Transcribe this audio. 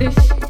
This.